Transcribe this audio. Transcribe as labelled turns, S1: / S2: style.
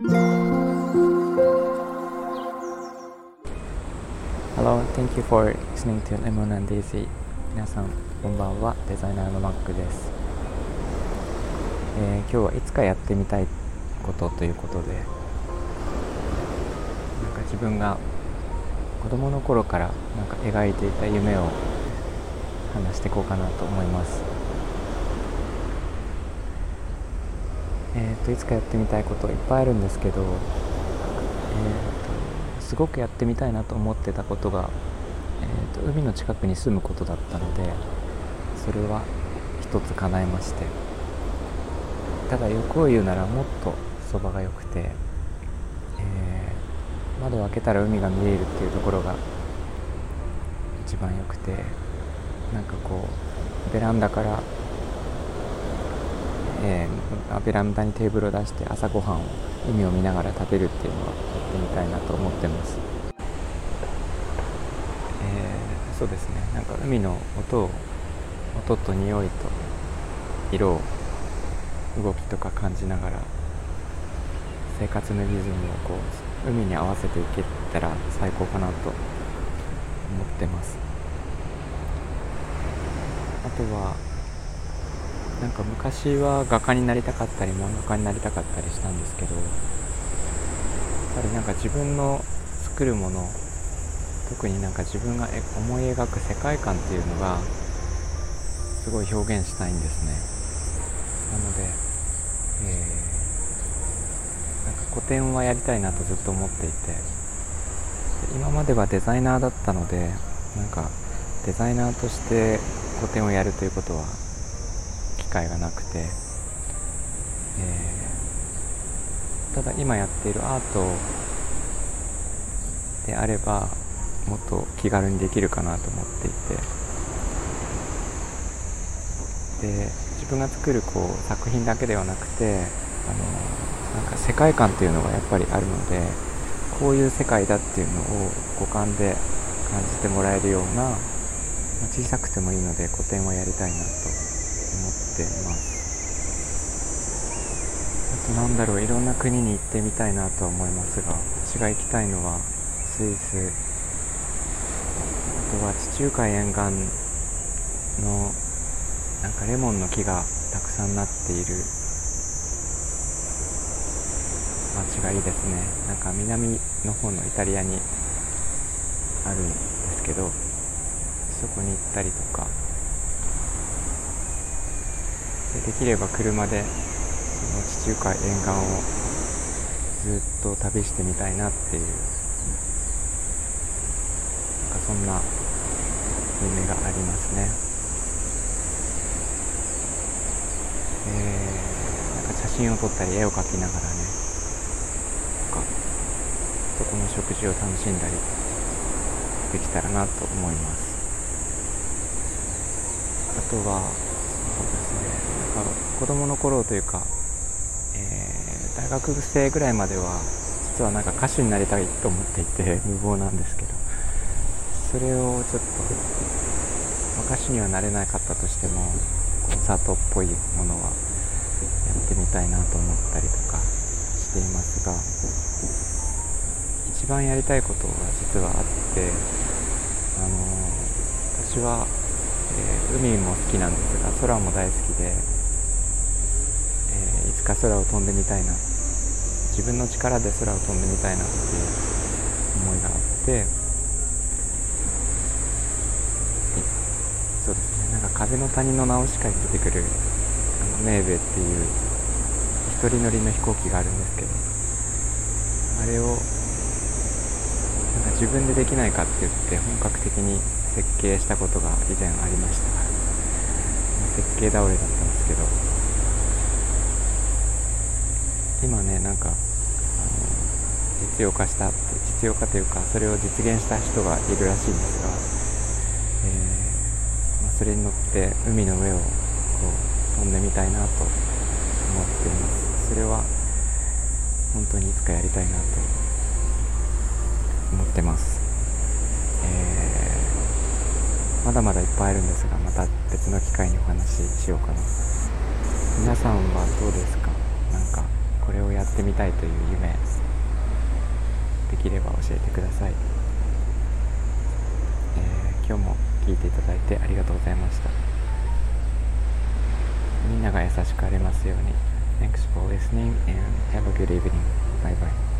S1: Hello, thank you for listening to Lemon and Daisy. 皆さんこんばんは。デザイナーのマックです、えー今日はいつかやってみたいことということでなんか自分が子供の頃からなんか描いていた夢を話していこうかなと思います。えっ、といつかやってみたいこといっぱいあるんですけど、えーとすごくやってみたいなと思ってたことが、えーと海の近くに住むことだったのでそれは一つ叶えましてただ欲を言うならもっとそばが良くて、えー窓を開けたら海が見えるっていうところが一番良くてなんかこうベランダから、えーベランダにテーブルを出して朝ごはんを海を見ながら食べるっていうのはやってみたいなと思ってます、えーそうですね。なんか海の音を音と匂いと色を動きとか感じながら生活のリズムをこう海に合わせていけたら最高かなと思ってます。あとはなんか昔は画家になりたかったり漫画家になりたかったりしたんですけどやっぱりなんか自分の作るもの特になんか自分が思い描く世界観っていうのがすごい表現したいんですね。なので、えーなんか個展はやりたいなとずっと思っていて今まではデザイナーだったのでなんかデザイナーとして個展をやるということは機会がなくて、えーただ今やっているアートであればもっと気軽にできるかなと思っていて。で自分が作るこう作品だけではなくてあのなんか世界観っていうのがやっぱりあるのでこういう世界だっていうのを五感で感じてもらえるような、小さくてもいいので個展はやりたいなとています。あとなんだろういろんな国に行ってみたいなとは思いますが私が行きたいのはスイス。あとは地中海沿岸のなんかレモンの木がたくさんなっている街がいいですね。なんか南の方のイタリアにあるんですけどそこに行ったりとかできれば車でその地中海沿岸をずっと旅してみたいなっていうなんかそんな夢がありますね。えー、なんか写真を撮ったり絵を描きながらねとかそこの食事を楽しんだりできたらなと思います。あとは子供の頃というか、えー大学生ぐらいまでは実はなんか歌手になりたいと思っていて 無謀なんですけどそれをちょっと、まあ歌手にはなれなかったとしてもコンサートっぽいものはやってみたいなと思ったりとかしていますが一番やりたいことが実はあってあの私は、えー海も好きなんですが空も大好きで、えーいつか空を飛んでみたいな自分の力で空を飛んでみたいなっていう思いがあってそうですねなんか風の谷のナウシカに出てくるあのメーベっていう一人乗りの飛行機があるんですけどあれをなんか自分でできないかって言って本格的に設計したことが以前ありました設計倒れだったんですけど。今ねなんか実用化した実用化というかそれを実現した人がいるらしいんですが、えーまあ、それに乗って海の上をこう飛んでみたいなと思っています。それは本当にいつかやりたいなと思ってます、まだまだいっぱいあるんですがまた別の機会にお話ししようかな。皆さんはどうですか？なんかこれをやってみたいという夢できれば教えてください、えー、今日も聞いていただいてありがとうございました。みんなが優しくありますように。Thanks for listening and have a good evening. Bye bye.